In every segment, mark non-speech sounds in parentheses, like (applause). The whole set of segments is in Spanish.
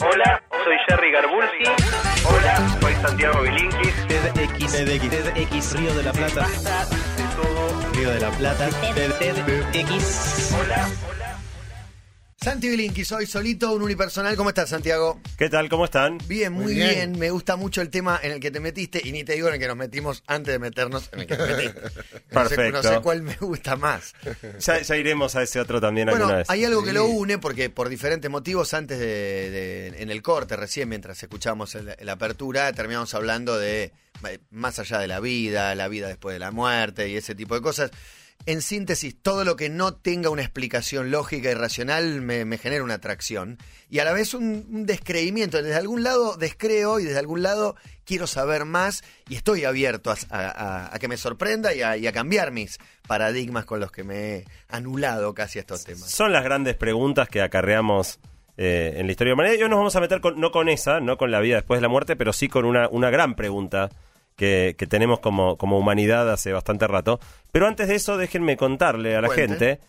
Hola, soy Jerry Garbulski. Hola, soy Santiago Bilinkis. TEDx, TEDx, TEDx, Río de la Plata, De todo. Río de la Plata, TEDx. Hola, Santi Bilinqui, soy solito, un unipersonal. ¿Cómo estás, Santiago? ¿Qué tal? ¿Cómo están? Bien, muy, Muy bien. bien. Me gusta mucho el tema en el que te metiste y ni te digo en el que nos metimos antes de meternos en el que te metiste. (laughs) No sé- Perfecto. No sé, cuál me gusta más. Ya, ya iremos a ese otro también alguna Bueno, vez. hay algo que lo une porque por diferentes motivos antes de, de- en el corte recién mientras escuchamos el- la apertura terminamos hablando de eh, más allá de la vida, la vida después de la muerte y ese tipo de cosas. En síntesis, todo lo que no tenga una explicación lógica y racional me, genera una atracción y a la vez un, descreimiento. Desde algún lado descreo y desde algún lado quiero saber más y estoy abierto a, que me sorprenda y a, y a cambiar mis paradigmas con los que me he anulado casi estos temas. Son las grandes preguntas que acarreamos eh, en la historia de humanidad. Y hoy nos vamos a meter con- no con esa, no con la vida después de la muerte, pero sí con una gran pregunta que, que tenemos como, como humanidad hace bastante rato. Pero antes de eso, déjenme contarle a la Cuente. gente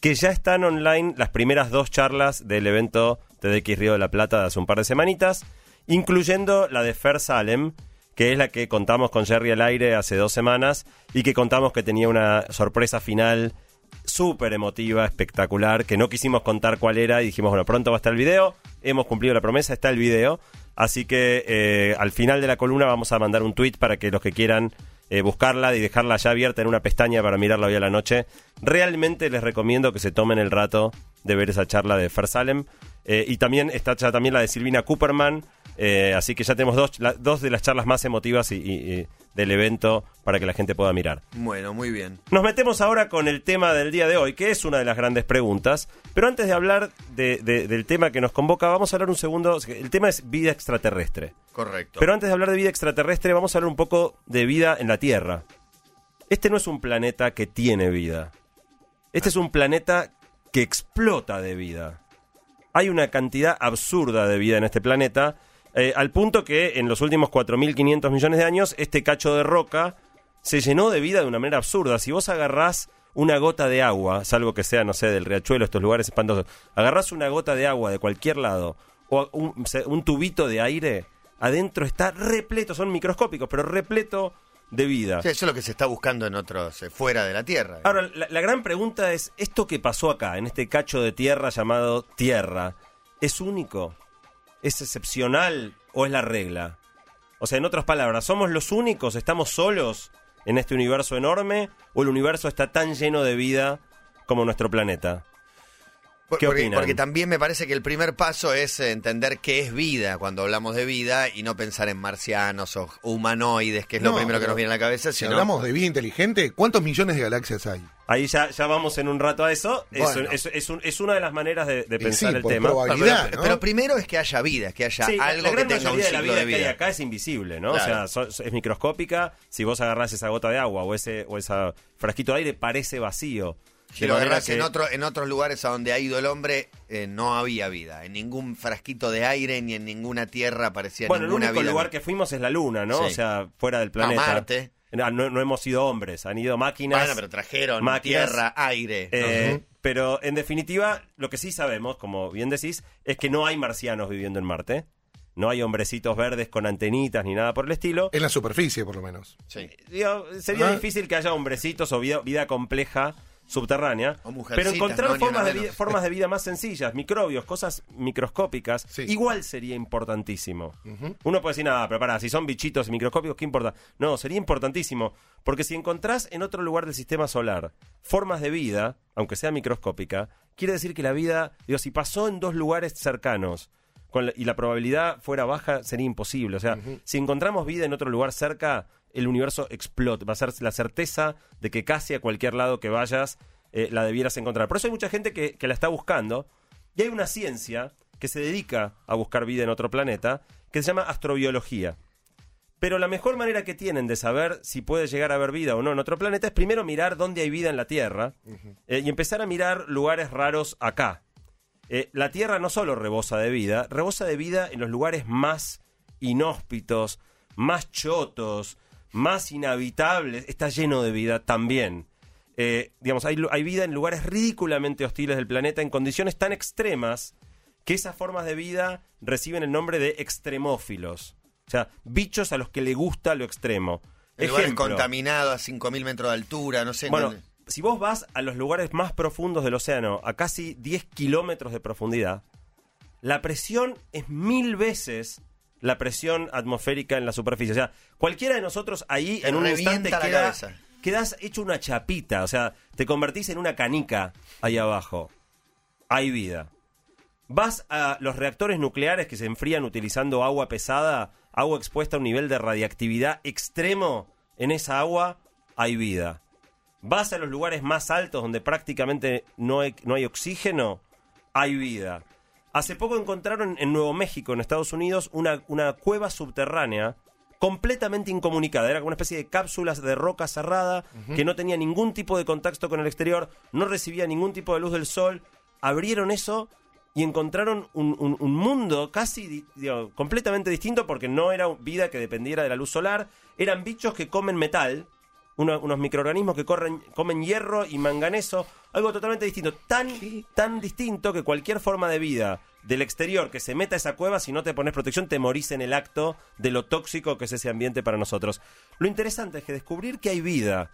que ya están online las primeras dos charlas del evento TDX Río de la Plata de hace un par de semanitas, incluyendo la de Fer Salem, que es la que contamos con Jerry al aire hace dos semanas y que contamos que tenía una sorpresa final súper emotiva, espectacular, que no quisimos contar cuál era y dijimos, bueno, pronto va a estar el video, hemos cumplido la promesa, está el video, así que eh, al final de la columna vamos a mandar un tweet para que los que quieran eh, buscarla y dejarla ya abierta en una pestaña para mirarla hoy a la noche, realmente les recomiendo que se tomen el rato de ver esa charla de Fer Salem. Eh, y también está también la de Silvina Cooperman, eh, así que ya tenemos dos, la- dos de las charlas más emotivas y del evento para que la gente pueda mirar. Bueno, muy bien. Nos metemos ahora con el tema del día de hoy, que es una de las grandes preguntas. Pero antes de hablar de- de- del tema que nos convoca, vamos a hablar un segundo. El tema es vida extraterrestre. Correcto. Pero antes de hablar de vida extraterrestre, vamos a hablar un poco de vida en la Tierra. Este no es un planeta que tiene vida. Este es un planeta que explota de vida. Hay una cantidad absurda de vida en este planeta, eh, al punto que en los últimos 4.500 millones de años, este cacho de roca se llenó de vida de una manera absurda. Si vos agarrás una gota de agua, salvo que sea, no sé, del riachuelo, estos lugares espantosos, agarrás una gota de agua de cualquier lado, o un, un tubito de aire, adentro está repleto, son microscópicos, pero repleto de vida. Sí, eso es lo que se está buscando en otros, eh, fuera de la Tierra. Ahora, la, la gran pregunta es, ¿esto que pasó acá, en este cacho de tierra llamado Tierra, es único? ¿Es excepcional o es la regla? O sea, en otras palabras, ¿somos los únicos? ¿Estamos solos en este universo enorme? ¿O el universo está tan lleno de vida como nuestro planeta? ¿Qué porque, opinan? porque también me parece que el primer paso es eh, entender qué es vida cuando hablamos de vida y no pensar en marcianos o humanoides, que es lo primero que nos viene a la cabeza. Si sino- hablamos de vida inteligente, ¿cuántos millones de galaxias hay? Ahí ya, ya vamos en un rato a eso. Es, Bueno. es- es un- es una de las maneras de, pensar sí, el por tema. Pero, probabilidad. pero- ¿no? pero primero es que haya vida, que haya Sí, algo la gran que tenga un mayoría de la ciclo vida, de que hay vida. acá es invisible, ¿no? Claro. O sea, so- es microscópica. Si vos agarrás esa gota de agua o ese o esa frasquito de aire, parece vacío. Si lo que- en, otro, en otros lugares a donde ha ido el hombre, eh, no había vida. En ningún frasquito de aire ni en ninguna tierra aparecía Bueno, el ninguna único vida. lugar que fuimos es la Luna, ¿no? Sí. O sea, fuera del planeta. Marte. No, no- no hemos sido hombres, han ido máquinas. Bueno, pero trajeron máquinas, tierra, aire. eh, Pero en definitiva, lo que sí sabemos, como bien decís, es que no hay marcianos viviendo en Marte. No hay hombrecitos verdes con antenitas ni nada por el estilo. En la superficie, por lo menos. Sí. Digo, sería difícil que haya hombrecitos o vida, vida compleja subterránea, pero encontrar no, formas, de vida, formas de vida más sencillas, microbios, cosas microscópicas, Sí. igual sería importantísimo. Uno puede decir, nada, pero para, si son bichitos microscópicos, ¿qué importa? No, sería importantísimo, porque si encontrás en otro lugar del sistema solar formas de vida, aunque sea microscópica, quiere decir que la vida, digo, si pasó en dos lugares cercanos, con la- y la probabilidad fuera baja, sería imposible. O sea, si encontramos vida en otro lugar cerca, el universo explota. Va a ser la certeza de que casi a cualquier lado que vayas eh, la debieras encontrar. Por eso hay mucha gente que, que la está buscando. Y hay una ciencia que se dedica a buscar vida en otro planeta que se llama astrobiología. Pero la mejor manera que tienen de saber si puede llegar a haber vida o no en otro planeta es primero mirar dónde hay vida en la Tierra eh, y empezar a mirar lugares raros acá. Eh, la Tierra no solo rebosa de vida, rebosa de vida en los lugares más inhóspitos, más chotos, más inhabitables. Está lleno de vida también. Eh, digamos, hay, hay vida en lugares ridículamente hostiles del planeta en condiciones tan extremas que esas formas de vida reciben el nombre de extremófilos. O sea, bichos a los que le gusta lo extremo. El lugar Ejemplo, contaminado a 5.000 metros de altura, no sé. bueno, no- si vos vas a los lugares más profundos del océano, a casi 10 kilómetros de profundidad, la presión es mil veces la presión atmosférica en la superficie. O sea, cualquiera de nosotros ahí en un instante queda, quedas hecho una chapita. O sea, te convertís en una canica ahí abajo. Hay vida. Vas a los reactores nucleares que se enfrían utilizando agua pesada, agua expuesta a un nivel de radiactividad extremo, en esa agua hay vida. Vas a los lugares más altos donde prácticamente no hay, no hay oxígeno, hay vida. Hace poco encontraron en Nuevo México, en Estados Unidos, una, una cueva subterránea completamente incomunicada. Era como una especie de cápsulas de roca cerrada que no tenía ningún tipo de contacto con el exterior, no recibía ningún tipo de luz del sol. Abrieron eso y encontraron un, un- un mundo casi di- digo, completamente distinto porque no era vida que dependiera de la luz solar. Eran bichos que comen metal, unos microorganismos que corren, comen hierro y manganeso, algo totalmente distinto, tan, tan distinto que cualquier forma de vida del exterior que se meta a esa cueva, si no te pones protección, te morís en el acto de lo tóxico que es ese ambiente para nosotros. Lo interesante es que descubrir que hay vida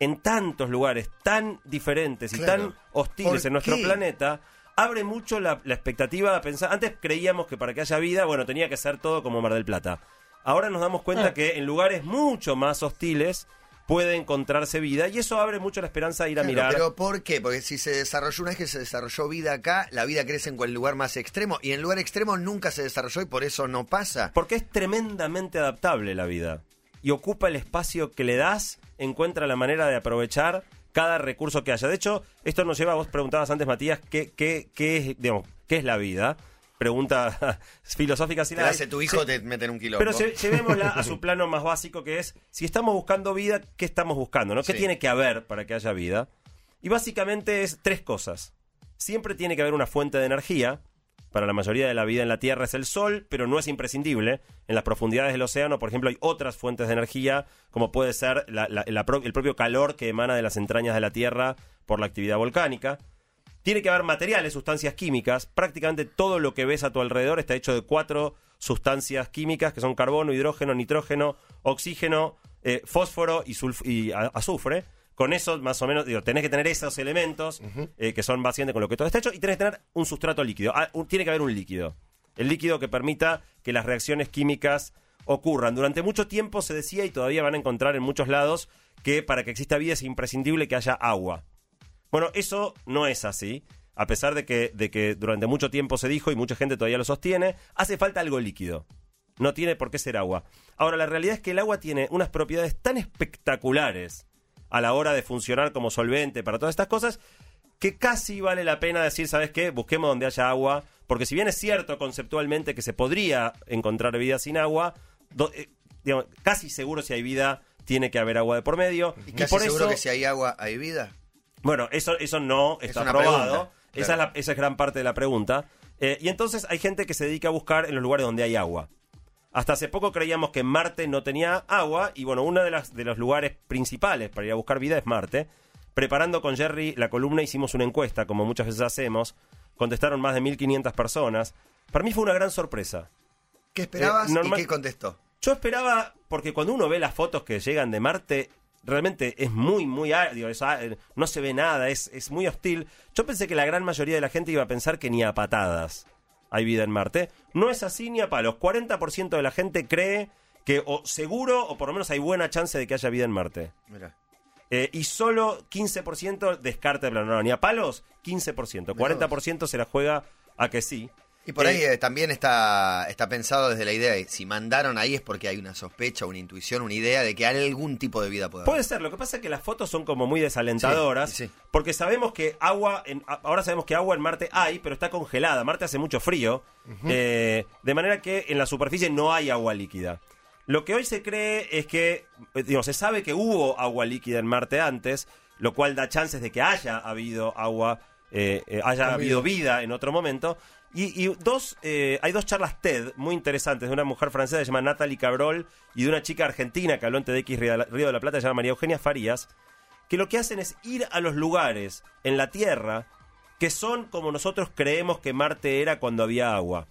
en tantos lugares tan diferentes y Claro. tan hostiles ¿Por en nuestro qué? planeta, abre mucho la, la expectativa de pensar. Antes creíamos que para que haya vida, bueno, tenía que ser todo como Mar del Plata. Ahora nos damos cuenta Ah. que en lugares mucho más hostiles puede encontrarse vida y eso abre mucho la esperanza de ir a Claro, mirar. Pero ¿por qué? Porque si se desarrolló una vez que se desarrolló vida acá, la vida crece en el lugar más extremo y en el lugar extremo nunca se desarrolló y por eso no pasa. Porque es tremendamente adaptable la vida. Y ocupa el espacio que le das, encuentra la manera de aprovechar cada recurso que haya. De hecho, esto nos lleva, vos preguntabas antes, Matías, ¿qué, qué, qué, es, digamos, ¿qué es la vida? Pregunta (laughs) filosófica. Si Te la la hace tu hijo, Sí. te un quilombo. Pero lle- llevémosla a su (laughs) plano más básico, que es, si estamos buscando vida, ¿qué estamos buscando? ¿no? ¿Qué Sí. tiene que haber para que haya vida? Y básicamente es tres cosas. Siempre tiene que haber una fuente de energía. Para la mayoría de la vida en la Tierra es el Sol, pero no es imprescindible. En las profundidades del océano, por ejemplo, hay otras fuentes de energía, como puede ser la- la- la pro- el propio calor que emana de las entrañas de la Tierra por la actividad volcánica. Tiene que haber materiales, sustancias químicas. Prácticamente todo lo que ves a tu alrededor está hecho de cuatro sustancias químicas que son carbono, hidrógeno, nitrógeno, oxígeno, eh, fósforo y, y azufre. Con eso, más o menos, digo, tenés que tener esos elementos eh, que son básicamente con lo que todo está hecho y tenés que tener un sustrato líquido. Ah, un- tiene que haber un líquido. El líquido que permita que las reacciones químicas ocurran. Durante mucho tiempo se decía, y todavía van a encontrar en muchos lados, que para que exista vida es imprescindible que haya agua. Bueno, eso no es así. A pesar de que, de que durante mucho tiempo se dijo y mucha gente todavía lo sostiene, hace falta algo líquido. No tiene por qué ser agua. Ahora, la realidad es que el agua tiene unas propiedades tan espectaculares a la hora de funcionar como solvente para todas estas cosas que casi vale la pena decir, ¿sabes qué? Busquemos donde haya agua, porque si bien es cierto conceptualmente que se podría encontrar vida sin agua, do- eh, digamos, casi seguro si hay vida tiene que haber agua de por medio. ¿Y casi por seguro eso, que si hay agua hay vida? Bueno, eso, eso no Es está pregunta, Esa, claro. es la- esa es gran parte de la pregunta. Eh, y entonces hay gente que se dedica a buscar en los lugares donde hay agua. Hasta hace poco creíamos que Marte no tenía agua y bueno, uno de, las, de los lugares principales para ir a buscar vida es Marte. Preparando con Jerry la columna hicimos una encuesta, como muchas veces hacemos. Contestaron más de 1.500 personas. Para mí fue una gran sorpresa. ¿Qué esperabas Eh, normal- y qué contestó? Yo esperaba, porque cuando uno ve las fotos que llegan de Marte, realmente es muy, muy árido, es no se ve nada, es, es muy hostil. Yo pensé que la gran mayoría de la gente iba a pensar que ni a patadas hay vida en Marte. No es así ni a palos. 40% de la gente cree que o seguro o por lo menos hay buena chance de que haya vida en Marte. Mira. Eh, y solo 15% descarta de plano. No, ni a palos, 15%. 40% se la juega a que sí. Y por ahí Eh, eh, también está, está pensado desde la idea de si mandaron ahí es porque hay una sospecha, una intuición, una idea de que hay algún tipo de vida puede haber. Puede ser, lo que pasa es que las fotos son como muy desalentadoras, Sí, sí. porque sabemos que agua, en- ahora sabemos que agua en Marte hay, pero está congelada. Marte hace mucho frío, eh, de manera que en la superficie no hay agua líquida. Lo que hoy se cree es que, digo, se sabe que hubo agua líquida en Marte antes, lo cual da chances de que haya habido agua, eh, eh, haya habido vida en otro momento. Y, y dos, eh, hay dos charlas TED muy interesantes de una mujer francesa que se llama Natalie Cabrol y de una chica argentina que habló en TEDx Río de la- Plata, que se llama María Eugenia Farías, que lo que hacen es ir a los lugares en la Tierra que son como nosotros creemos que Marte era cuando había agua.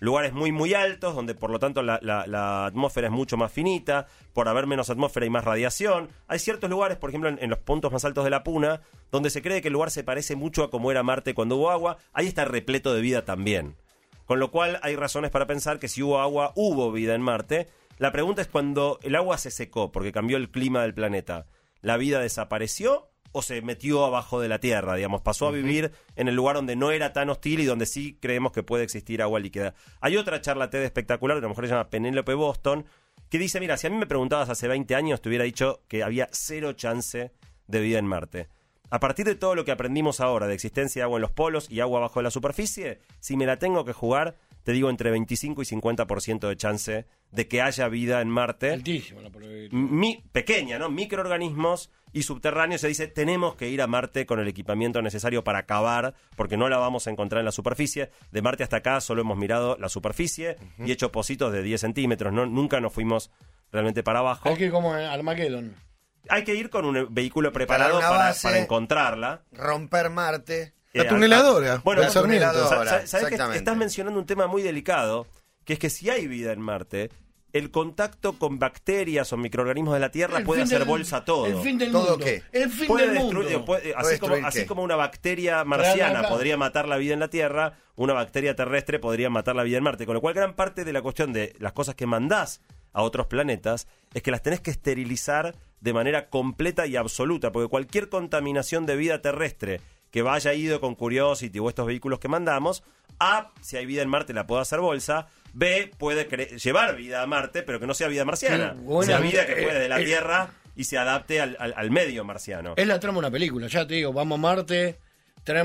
Lugares muy, muy altos, donde por lo tanto la, la- la atmósfera es mucho más finita, por haber menos atmósfera y más radiación. Hay ciertos lugares, por ejemplo, en, en los puntos más altos de la Puna, donde se cree que el lugar se parece mucho a como era Marte cuando hubo agua. Ahí está repleto de vida también. Con lo cual hay razones para pensar que si hubo agua, hubo vida en Marte. La pregunta es cuando el agua se secó, porque cambió el clima del planeta, ¿la vida desapareció o se metió abajo de la Tierra? Digamos, pasó a vivir en el lugar donde no era tan hostil y donde sí creemos que puede existir agua líquida. Hay otra charla TED espectacular, que a lo mejor se llama Penélope Boston, que dice, mira, si a mí me preguntabas hace 20 años, te hubiera dicho que había cero chance de vida en Marte. A partir de todo lo que aprendimos ahora de existencia de agua en los polos y agua bajo la superficie, si me la tengo que jugar, te digo entre 25 y 50% de chance de que haya vida en Marte. Altísimo la probabilidad. Mi, pequeña, ¿no? Microorganismos y subterráneos. Se dice, tenemos que ir a Marte con el equipamiento necesario para cavar, porque no la vamos a encontrar en la superficie. De Marte hasta acá solo hemos mirado la superficie y hecho pocitos de 10 centímetros, ¿no? Nunca nos fuimos realmente para abajo. Hay que ir como en Armageddon. Hay que ir con un vehículo preparado una para, base. para encontrarla. Romper Marte. La Eh, tuneladora. Bueno, del la tuneladora. Sa- sa- ¿Sabes que estás mencionando un tema muy delicado? Que es que si hay vida en Marte, el contacto con bacterias o microorganismos de la Tierra El puede hacer del- bolsa todo. El fin del ¿Todo mundo. qué? El fin Puede del destruir- mundo. puede- así, ¿Puede como, así como una bacteria marciana podría matar la vida en la Tierra, una bacteria terrestre podría matar la vida en Marte. Con lo cual, gran parte de la cuestión de las cosas que mandás a otros planetas es que las tenés que esterilizar de manera completa y absoluta, porque cualquier contaminación de vida terrestre que vaya ido con Curiosity o estos vehículos que mandamos, A, si hay vida en Marte la puede hacer bolsa, B, puede llevar vida a Marte, pero que no sea vida marciana, Sí, sea vida que eh, puede de la eh, Tierra y se adapte al, al- al medio marciano. Es la trama de una película, ya te digo, vamos a Marte,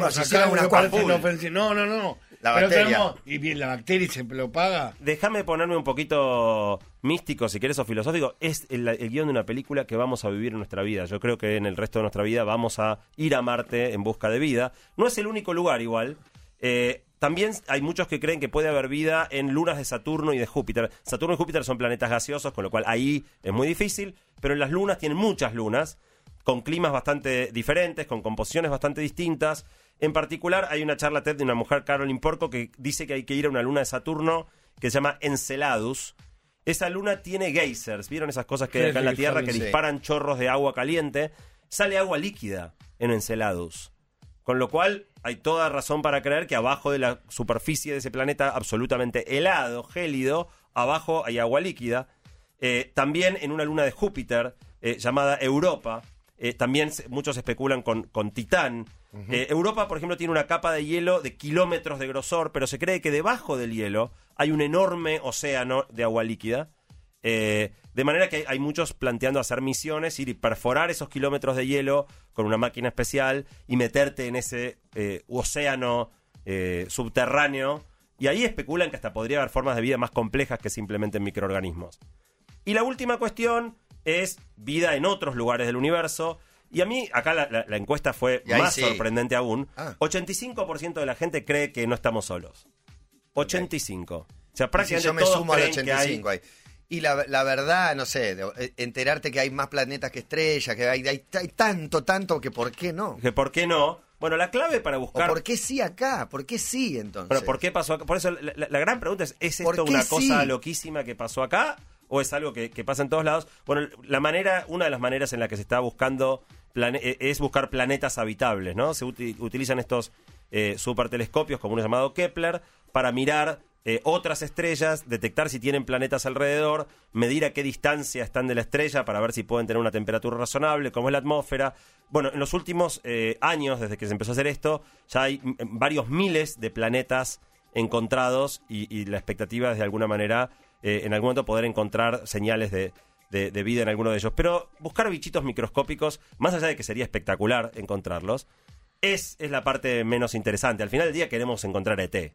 No, si acá una inofensivo. No, no, no. La bacteria. tenemos- y bien, la bacteria se lo paga. Déjame ponerme un poquito místico, si quieres, o filosófico. Es el, el guion de una película que vamos a vivir en nuestra vida. Yo creo que en el resto de nuestra vida vamos a ir a Marte en busca de vida. No es el único lugar igual. Eh, también hay muchos que creen que puede haber vida en lunas de Saturno y de Júpiter. Saturno y Júpiter son planetas gaseosos, con lo cual ahí es muy difícil. Pero en las lunas tienen muchas lunas, con climas bastante diferentes, con composiciones bastante distintas. En particular, hay una charla TED de una mujer, Caroline Porco, que dice que hay que ir a una luna de Saturno que se llama Enceladus. Esa luna tiene geysers, ¿vieron esas cosas que hay acá en la Tierra que disparan chorros de agua caliente? Sale agua líquida en Enceladus. Con lo cual, hay toda razón para creer que abajo de la superficie de ese planeta absolutamente helado, gélido, abajo hay agua líquida. Eh, también en una luna de Júpiter eh, llamada Europa, eh, también se- muchos especulan con, con Titán. Eh, Europa, por ejemplo, tiene una capa de hielo de kilómetros de grosor, pero se cree que debajo del hielo hay un enorme océano de agua líquida. Eh, de manera que hay, muchos planteando hacer misiones, ir y perforar esos kilómetros de hielo con una máquina especial y meterte en ese eh, océano subterráneo. Y ahí especulan que hasta podría haber formas de vida más complejas que simplemente microorganismos. Y la última cuestión es vida en otros lugares del universo. Y a mí, acá la, la- la encuesta fue Y más sí. sorprendente aún. Ah. 85% de la gente cree que no estamos solos. 85. O sea, Si prácticamente yo me todos sumo al creen que hay- 85 ahí. Y la, la verdad, no sé, eh, enterarte que hay más planetas que estrellas, que hay, hay, hay tanto, tanto, que ¿por qué no? que ¿Por qué no? Bueno, la clave para ¿O buscar... por qué sí acá? ¿Por qué sí entonces? Pero ¿por qué pasó acá? Por eso la, gran pregunta es, ¿es ¿Por esto una cosa loquísima que pasó acá? ¿O es algo que, que pasa en todos lados? Bueno, la manera, una de las maneras en la que se está buscando eh, es buscar planetas habitables, ¿no? Se uti- utilizan estos eh, supertelescopios, como uno llamado Kepler, para mirar eh, otras estrellas, detectar si tienen planetas alrededor, medir a qué distancia están de la estrella para ver si pueden tener una temperatura razonable, cómo es la atmósfera. Bueno, en los últimos eh, años, desde que se empezó a hacer esto, ya hay mm, varios miles de planetas encontrados y, y la expectativa es de alguna manera eh, en algún momento poder encontrar señales de, de- de vida en alguno de ellos. Pero buscar bichitos microscópicos, más allá de que sería espectacular encontrarlos, es, es la parte menos interesante. Al final del día queremos encontrar ET.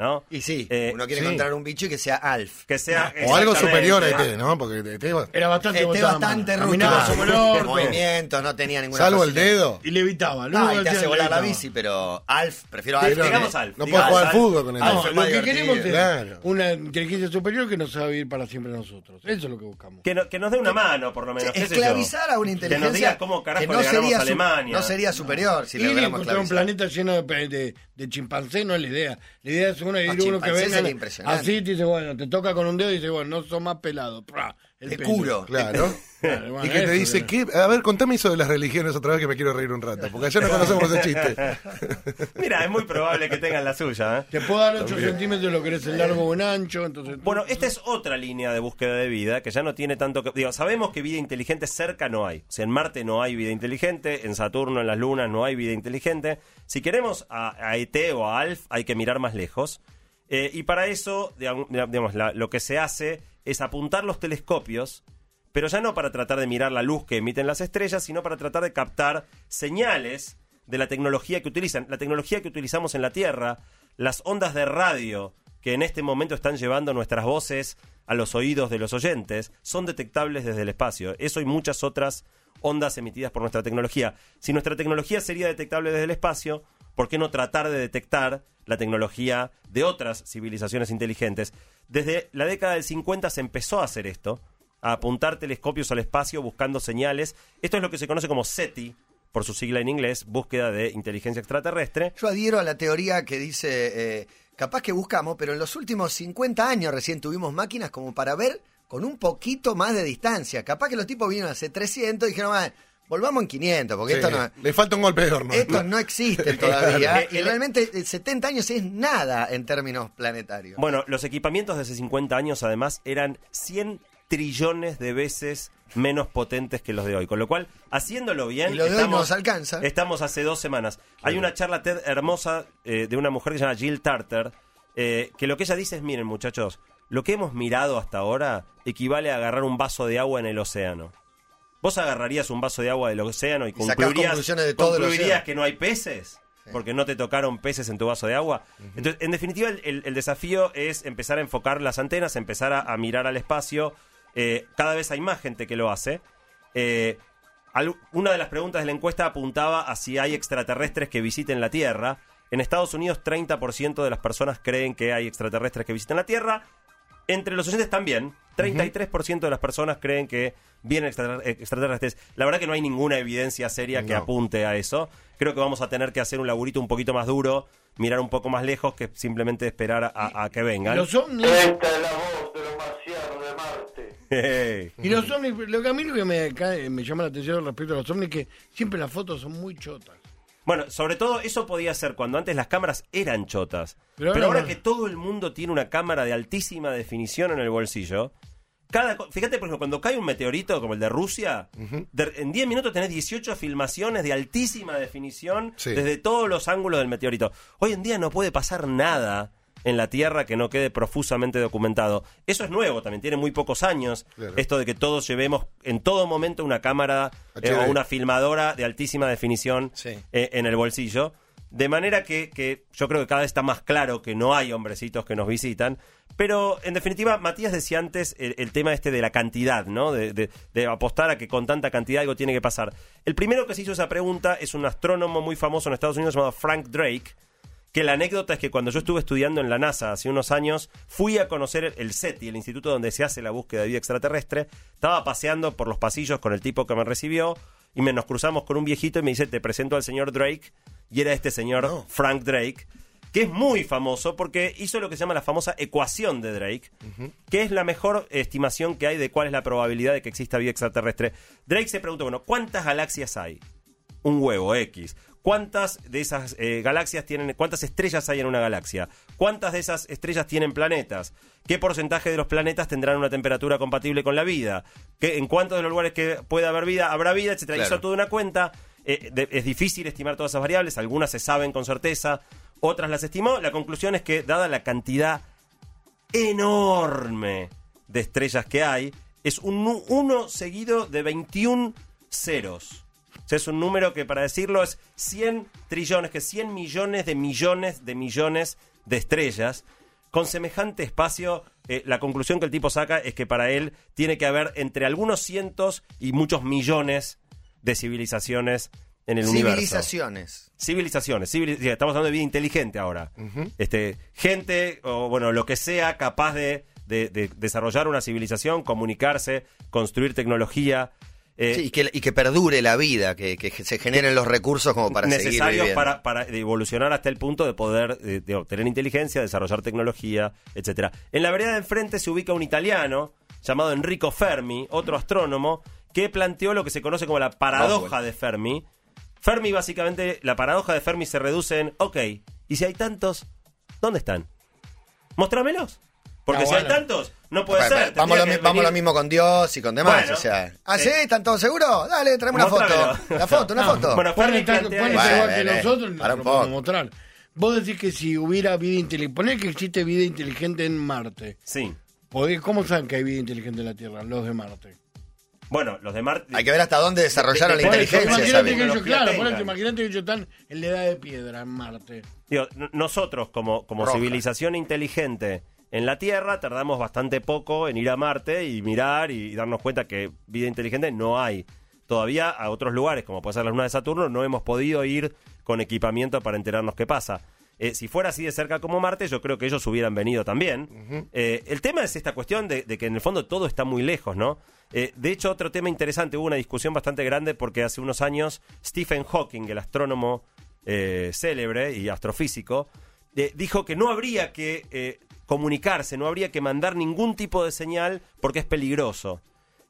¿No? Y sí, Eh, Uno quiere sí. encontrar un bicho y que sea Alf. que sea O algo superior a ET, ¿no? Porque ET va- Era bastante Este botama. bastante rústico. Movimientos, no tenía ninguna Salvo el dedo. Y levitaba. Lo No, único y que te hace volar la levitaba. bici, pero Alf, prefiero Alf. no- digamos Alf, No digamos puedes jugar al fútbol con el Alf lo que queremos es una inteligencia superior que nos haga vivir para siempre nosotros. Eso es lo que buscamos. Que, no- que nos dé una mano, por lo menos. Esclavizar a una Que inteligencia nos diga cómo carajo que no le ganamos sería, a Alemania. no sería superior si le encontrar un planeta lleno de, de, de chimpancé no es la idea. La idea es ir uno que venga así te dice, bueno, te toca con un dedo y dice, bueno, no sos más pelado. Pra, el Te pelo. curo. Claro. (laughs) Claro, bueno, Y que te dice. ¿qué? a ver, contame eso de las religiones otra vez que me quiero reír un rato, porque allá no conocemos ese chiste. (laughs) Mira, es muy probable que tengan la suya. ¿eh? Te puedo dar 8 centímetros lo querés en largo o en ancho, entonces... Bueno, esta es otra línea de búsqueda de vida que ya no tiene tanto que... Digo, sabemos que vida inteligente cerca no hay. O sea, en Marte no hay vida inteligente, en Saturno, en las lunas no hay vida inteligente. Si queremos a, a ET o a ALF hay que mirar más lejos. Eh, y para eso, digamos, digamos, la- lo que se hace es apuntar los telescopios, pero ya no para tratar de mirar la luz que emiten las estrellas, sino para tratar de captar señales de la tecnología que utilizan. La tecnología que utilizamos en la Tierra, las ondas de radio que en este momento están llevando nuestras voces a los oídos de los oyentes, son detectables desde el espacio. Eso y muchas otras ondas emitidas por nuestra tecnología. Si nuestra tecnología sería detectable desde el espacio, ¿por qué no tratar de detectar la tecnología de otras civilizaciones inteligentes? Desde la década del 50 se empezó a hacer esto, a apuntar telescopios al espacio buscando señales. Esto es lo que se conoce como SETI, por su sigla en inglés, búsqueda de inteligencia extraterrestre. Yo adhiero a la teoría que dice, eh, capaz que buscamos, pero en los últimos 50 años recién tuvimos máquinas como para ver con un poquito más de distancia. Capaz que los tipos vinieron hace 300 y dijeron, "Ah, volvamos en 500, porque Sí, esto no... Le falta un golpe de horno. Estos no existen (laughs) (laughs) todavía. Claro. y realmente eh, 70 años es nada en términos planetarios. Bueno, los equipamientos de hace 50 años además eran 100 trillones de veces menos potentes que los de hoy. Con lo cual, haciéndolo bien, Y lo de hoy nos alcanza. Estamos hace dos semanas. Hay una charla TED hermosa eh, de una mujer que se llama Jill Tarter, eh, que lo que ella dice es, miren muchachos, lo que hemos mirado hasta ahora equivale a agarrar un vaso de agua en el océano. ¿Vos agarrarías un vaso de agua del océano y Y concluirías, de todo que no hay peces? Porque no te tocaron peces en tu vaso de agua. Entonces, en definitiva, el, el- el desafío es empezar a enfocar las antenas, empezar a, a mirar al espacio. Eh, cada vez hay más gente que lo hace. Eh, al- una de las preguntas de la encuesta apuntaba a si hay extraterrestres que visiten la Tierra. En Estados Unidos, 30% de las personas creen que hay extraterrestres que visiten la Tierra. Entre los oyentes también, 33% de las personas creen que vienen extrater- extraterrestres. La verdad que no hay ninguna evidencia seria que No. apunte a eso. Creo que vamos a tener que hacer un laburito un poquito más duro, mirar un poco más lejos que simplemente esperar a, a que vengan. Los ovnis... Esta es la voz de los marcianos de Marte. Hey. Y los ovnis, lo que a mí lo que me, cae- me llama la atención respecto a los ovnis es que siempre las fotos son muy chotas. Bueno, sobre todo eso podía ser cuando antes las cámaras eran chotas. Pero, Pero ahora que todo el mundo tiene una cámara de altísima definición en el bolsillo, cada fíjate, por ejemplo, cuando cae un meteorito como el de Rusia, de- en 10 minutos tenés 18 filmaciones de altísima definición Sí. desde todos los ángulos del meteorito. Hoy en día no puede pasar nada en la Tierra que no quede profusamente documentado. Eso es nuevo, también tiene muy pocos años. Claro. Esto de que todos llevemos en todo momento una cámara eh, o una filmadora de altísima definición Sí. eh, en el bolsillo. De manera que, que yo creo que cada vez está más claro que no hay hombrecitos que nos visitan. Pero en definitiva, Matías decía antes el, el tema este de la cantidad, ¿no? De, de- de apostar a que con tanta cantidad algo tiene que pasar. El primero que se hizo esa pregunta es un astrónomo muy famoso en Estados Unidos llamado Frank Drake. Que la anécdota es que cuando yo estuve estudiando en la NASA hace unos años, fui a conocer el- SETI, el instituto donde se hace la búsqueda de vida extraterrestre. Estaba paseando por los pasillos con el tipo que me recibió y me nos cruzamos con un viejito y me dice, te presento al señor Drake. Y era este señor Frank Drake, que es muy famoso porque hizo lo que se llama la famosa ecuación de Drake, que es la mejor estimación que hay de cuál es la probabilidad de que exista vida extraterrestre. Drake se preguntó, bueno, ¿cuántas galaxias hay? Un huevo X. ¿Cuántas de esas eh, galaxias tienen, cuántas estrellas hay en una galaxia? ¿Cuántas de esas estrellas tienen planetas? ¿Qué porcentaje de los planetas tendrán una temperatura compatible con la vida? ¿Qué, ¿En cuántos de los lugares que puede haber vida habrá vida? Etcétera. Claro. Hizo toda una cuenta. Eh, de- es difícil estimar todas esas variables. Algunas se saben con certeza, otras las estimó. La conclusión es que, dada la cantidad enorme de estrellas que hay, es un nu- uno seguido de 21 ceros. O sea, es un número que, para decirlo, es 100 trillones, que es 100 millones de millones de millones de estrellas. Con semejante espacio, eh, la conclusión que el tipo saca es que para él tiene que haber entre algunos cientos y muchos millones de civilizaciones en el universo. Civilizaciones. Civilizaciones, estamos hablando de vida inteligente ahora. este, gente, o bueno, lo que sea capaz de, de- de desarrollar una civilización, comunicarse, construir tecnología. Eh, Sí, y, que, y que perdure la vida, que, que se generen los recursos como para necesarios para, para evolucionar hasta el punto de poder eh, de obtener inteligencia, desarrollar tecnología, etcétera. En la vereda de enfrente se ubica un italiano llamado Enrico Fermi, otro astrónomo, que planteó lo que se conoce como la paradoja de Fermi. Fermi, básicamente, la paradoja de Fermi se reduce en, ok, y si hay tantos, ¿dónde están? Mostrámelos. Porque Ah, si bueno. hay tantos, no puede Bueno, ser. vamos, lo, mi- vamos lo mismo con Dios y con demás. Bueno, o sea, ¿ah, sí? ¿Están todos seguros? Dale, traeme una foto. La foto, una (laughs) No, foto. Bueno, Bueno, que nosotros, para no un lo podemos mostrar. Vos decís que si hubiera vida inteligente, poner que existe vida inteligente en Marte. Sí. ¿Cómo saben que hay vida inteligente en la Tierra, los de Marte? Bueno, los de Marte... Hay que ver hasta dónde desarrollaron la Por eso, inteligencia. Imagínate que ellos, claro, por tengan. eso, imagínate que ellos están en la edad de piedra en Marte. Digo, nosotros como, como civilización inteligente en la Tierra tardamos bastante poco en ir a Marte y mirar y, darnos cuenta que vida inteligente no hay. Todavía a otros lugares, como puede ser la luna de Saturno, no hemos podido ir con equipamiento para enterarnos qué pasa. Eh, si fuera así de cerca como Marte, yo creo que ellos hubieran venido también. Eh, el tema es esta cuestión de, de que en el fondo todo está muy lejos, ¿no? Eh, de hecho, otro tema interesante, hubo una discusión bastante grande porque hace unos años Stephen Hawking, el astrónomo célebre y astrofísico, dijo que no habría que comunicarse, no habría que mandar ningún tipo de señal porque es peligroso.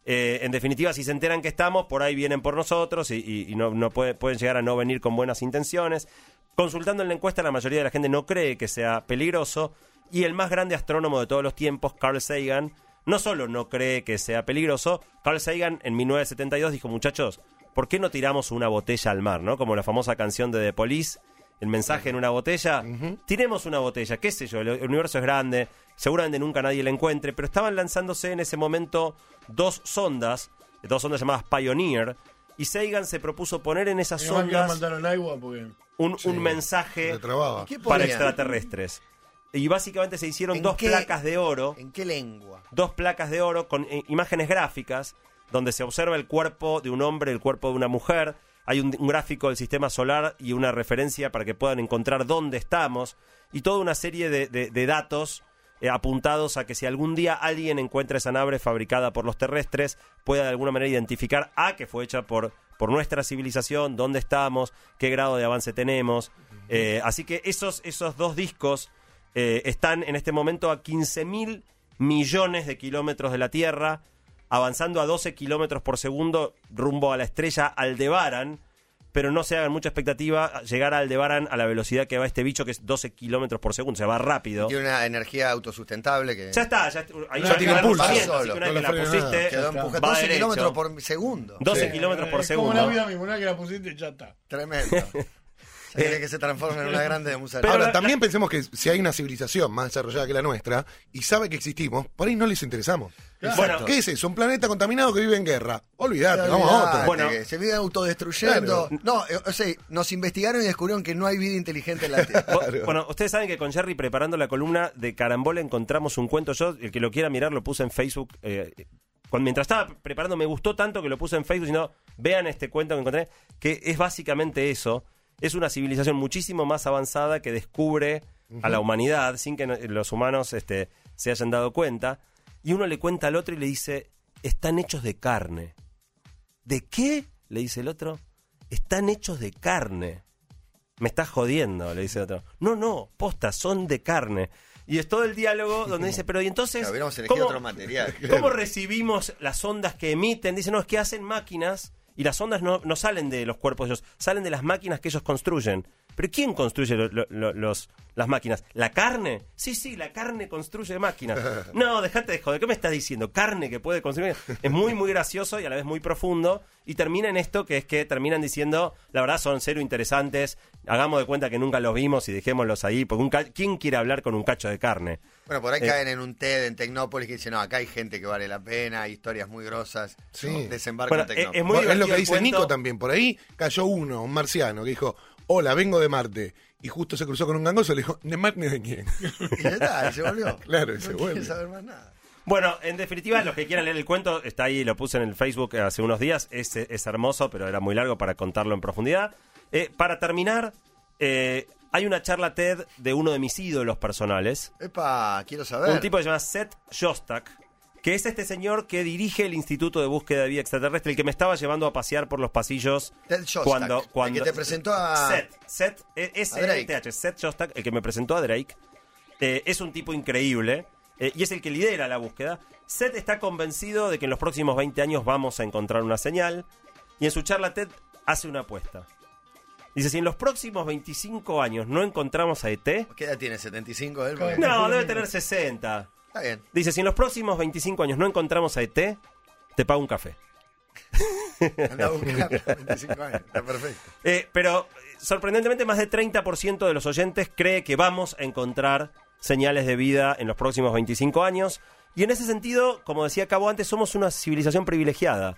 Eh, en definitiva, si se enteran que estamos, por ahí vienen por nosotros y, no, no puede- pueden llegar a no venir con buenas intenciones. Consultando en la encuesta, la mayoría de la gente no cree que sea peligroso. Y el más grande astrónomo de todos los tiempos, Carl Sagan, no solo no cree que sea peligroso, Carl Sagan en 1972 dijo, muchachos, ¿por qué no tiramos una botella al mar? ¿no? Como la famosa canción de The Police, el mensaje en una botella. Tiremos una botella, qué sé yo, el, universo es grande, seguramente nunca nadie la encuentre, pero estaban lanzándose en ese momento dos sondas, dos sondas llamadas Pioneer, y Sagan se propuso poner en esas Además sondas porque... un, Sí, un mensaje se trababa. ¿Qué para extraterrestres. Y básicamente se hicieron ¿En dos qué- placas de oro, ¿En qué lengua? dos placas de oro con eh, imágenes gráficas, donde se observa el cuerpo de un hombre, el cuerpo de una mujer. Hay un, un gráfico del sistema solar y una referencia para que puedan encontrar dónde estamos. Y toda una serie de, de- de datos eh, apuntados a que si algún día alguien encuentra esa nave fabricada por los terrestres, pueda de alguna manera identificar a que fue hecha por, por nuestra civilización, dónde estamos, qué grado de avance tenemos. Eh, así que esos, esos dos discos eh, están en este momento a 15 mil millones de kilómetros de la Tierra, avanzando a 12 kilómetros por segundo rumbo a la estrella Aldebaran. Pero no se hagan mucha expectativa llegar a Aldebaran a la velocidad que va este bicho, que es 12 kilómetros por segundo. Se va rápido. Tiene una energía autosustentable que Ya está, ya, ahí Ya ya tiene impulso. Solo. que una vez que la pusiste, quedó va 12 derecho. kilómetros por segundo. 12 Sí, kilómetros por es segundo. Como la vida misma, una vez que la pusiste ya está. Tremendo. (laughs) Quiere que se transforme en una grande de Ahora, la- también pensemos que si hay una civilización más desarrollada que la nuestra y sabe que existimos, por ahí no les interesamos. Bueno, ¿Qué es eso? Un planeta contaminado que vive en guerra. Olvídate, vamos a Olvidate, otro. Bueno. se vive autodestruyendo. No, eh, o sea, nos investigaron y descubrieron que no hay vida inteligente en la Tierra. Bueno, ustedes saben que con Jerry preparando la columna de Carambola encontramos un cuento. Yo, el que lo quiera mirar, lo puse en Facebook. eh, cuando, mientras estaba preparando, me gustó tanto que lo puse en Facebook. Sino, vean este cuento que encontré, que es básicamente eso. Es una civilización muchísimo más avanzada que descubre a la humanidad sin que los humanos este, se hayan dado cuenta. Y uno le cuenta al otro y le dice: Están hechos de carne. ¿De qué? Le dice el otro. Están hechos de carne. Me estás jodiendo, le dice el otro. No, no, posta, son de carne. Y es todo el diálogo donde dice, pero ¿y entonces? Claro, ¿cómo- otro material. ¿Cómo recibimos las ondas que emiten? Dice, no, es que hacen máquinas y las ondas no, no salen de los cuerpos de ellos, salen de las máquinas que ellos construyen. ¿Pero quién construye lo- lo- lo- los, las máquinas? ¿La carne? Sí, sí, la carne construye máquinas. (laughs) No, dejate de joder, ¿qué me estás diciendo? Carne que puede construir. Es muy, muy gracioso y a la vez muy profundo. Y termina en esto que es que terminan diciendo, la verdad son cero interesantes, hagamos de cuenta que nunca los vimos y dejémoslos ahí, porque un ¿quién quiere hablar con un cacho de carne? Bueno, por ahí Eh. caen en un TED en Tecnópolis que dicen, no, acá hay gente que vale la pena, hay historias muy grosas. Sí. No, Desembarco Bueno, en es- Tecnópolis. es muy es lo que dice cuento. Nico también. Por ahí cayó uno, un marciano, que dijo, hola, vengo de Marte. y justo se cruzó con un gangoso, le dijo, ¿de Mark ni de quién? (laughs) Y ya está, y se volvió. (laughs) Claro, y se vuelve. saber más nada. Bueno, en definitiva, los que quieran leer el cuento, está ahí, lo puse en el Facebook hace unos días. Es, es hermoso, pero era muy largo para contarlo en profundidad. Eh, para terminar, eh, hay una charla TED de uno de mis ídolos personales. Epa, quiero saber. Un tipo que se llama Seth Shostak, que es este señor que dirige el Instituto de Búsqueda de Vida Extraterrestre, el que me estaba llevando a pasear por los pasillos Ted Shostak, cuando, el cuando que te presentó a- Seth, Seth, eh, a Drake. S-E-T-H, Seth Shostak, el que me presentó a Drake, eh, es un tipo increíble eh, y es el que lidera la búsqueda. Seth está convencido de que en los próximos 20 años vamos a encontrar una señal y en su charla TED hace una apuesta. Dice, si en los próximos 25 años no encontramos a ET, ¿Qué edad tiene? ¿75 él? No, debe tener 60. Está bien. Dice, si en los próximos 25 años no encontramos a ET, te pago un café. (laughs) Anda a buscar 25 años. Está perfecto. Eh, pero sorprendentemente más de 30% de los oyentes cree que vamos a encontrar señales de vida en los próximos 25 años. Y en ese sentido, como decía Cabo antes, somos una civilización privilegiada.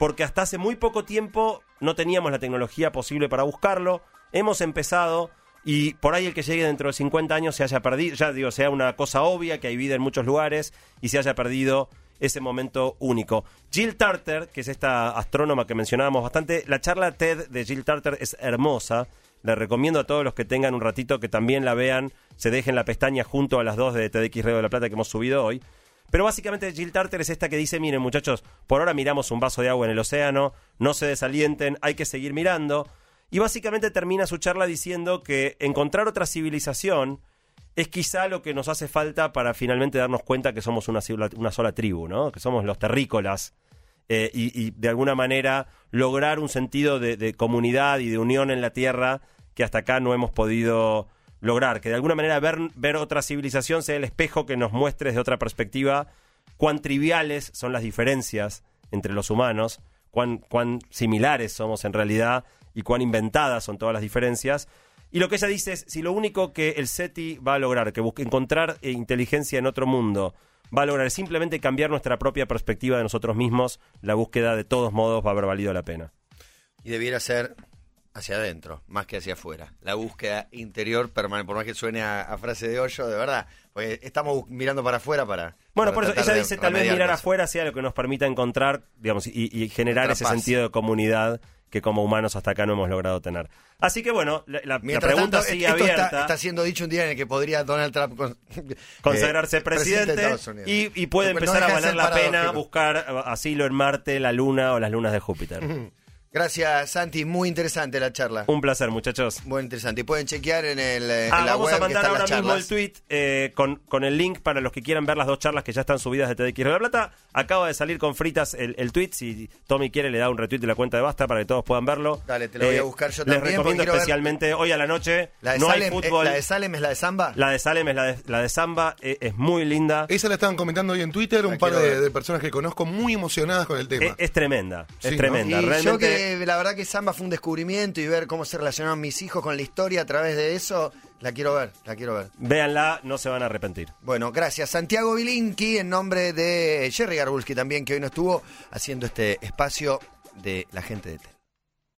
Porque hasta hace muy poco tiempo no teníamos la tecnología posible para buscarlo. Hemos empezado y por ahí el que llegue dentro de 50 años se haya perdido, ya digo, sea una cosa obvia que hay vida en muchos lugares y se haya perdido ese momento único. Jill Tarter, que es esta astrónoma que mencionábamos bastante, la charla TED de Jill Tarter es hermosa. Le recomiendo a todos los que tengan un ratito que también la vean, se dejen la pestaña junto a las dos de TDX Radio de la Plata que hemos subido hoy. Pero básicamente Jill Tarter es esta que dice, miren muchachos, por ahora miramos un vaso de agua en el océano, no se desalienten, hay que seguir mirando. Y básicamente termina su charla diciendo que encontrar otra civilización es quizá lo que nos hace falta para finalmente darnos cuenta que somos una, una sola tribu, ¿no? Que somos los terrícolas. eh, y, de alguna manera lograr un sentido de, de comunidad y de unión en la Tierra que hasta acá no hemos podido lograr. Que de alguna manera ver, ver otra civilización sea el espejo que nos muestre desde otra perspectiva cuán triviales son las diferencias entre los humanos, cuán, cuán similares somos en realidad y cuán inventadas son todas las diferencias. Y lo que ella dice es, si lo único que el SETI va a lograr, que busque encontrar eh, inteligencia en otro mundo, va a lograr simplemente cambiar nuestra propia perspectiva de nosotros mismos, la búsqueda de todos modos va a haber valido la pena. Y debiera ser hacia adentro, más que hacia afuera. La búsqueda interior permanente, por más que suene a, a frase de hoyo, de verdad. Porque estamos mirando para afuera para. Bueno, para por eso ella dice tal vez mirar afuera sea lo que nos permita encontrar, digamos, y, y generar Otra ese paz. sentido de comunidad que como humanos hasta acá no hemos logrado tener. Así que bueno, la, pregunta tanto, sigue esto abierta. Está, está siendo dicho un día en el que podría Donald Trump con- (laughs) consagrarse eh, presidente, y, y puede No empezar a valer la pena buscar eh, asilo en Marte, la Luna o las lunas de Júpiter. (laughs) Gracias, Santi. Muy interesante la charla. Un placer, muchachos. Muy interesante. Y pueden chequear en, el, eh, Ah, en la vamos web a que mandar están ahora mismo el tweet eh, con, con el link para los que quieran ver las dos charlas que ya están subidas de TDX de la Plata. Acaba de salir con fritas el, el tweet. Si Tommy quiere, le da un retweet de la cuenta de Basta para que todos puedan verlo. Eh, Dale, te lo voy a buscar yo Les también, porque recomiendo ver- especialmente hoy a la noche. La de, no Salem, hay eh, fútbol. ¿La de Salem es la de Samba? La de Salem es la de, la de Samba. eh, es muy linda. Esa la estaban comentando hoy en Twitter, La un par de, personas que conozco muy emocionadas con el tema. Es, es tremenda. Es tremenda. Realmente. Que la verdad que Samba fue un descubrimiento y ver cómo se relacionaron mis hijos con la historia a través de eso, la quiero ver, la quiero ver. Véanla, no se van a arrepentir. Bueno, gracias. Santiago Vilinki, en nombre de Jerry Garbulski también, que hoy nos estuvo haciendo este espacio de la gente de TED.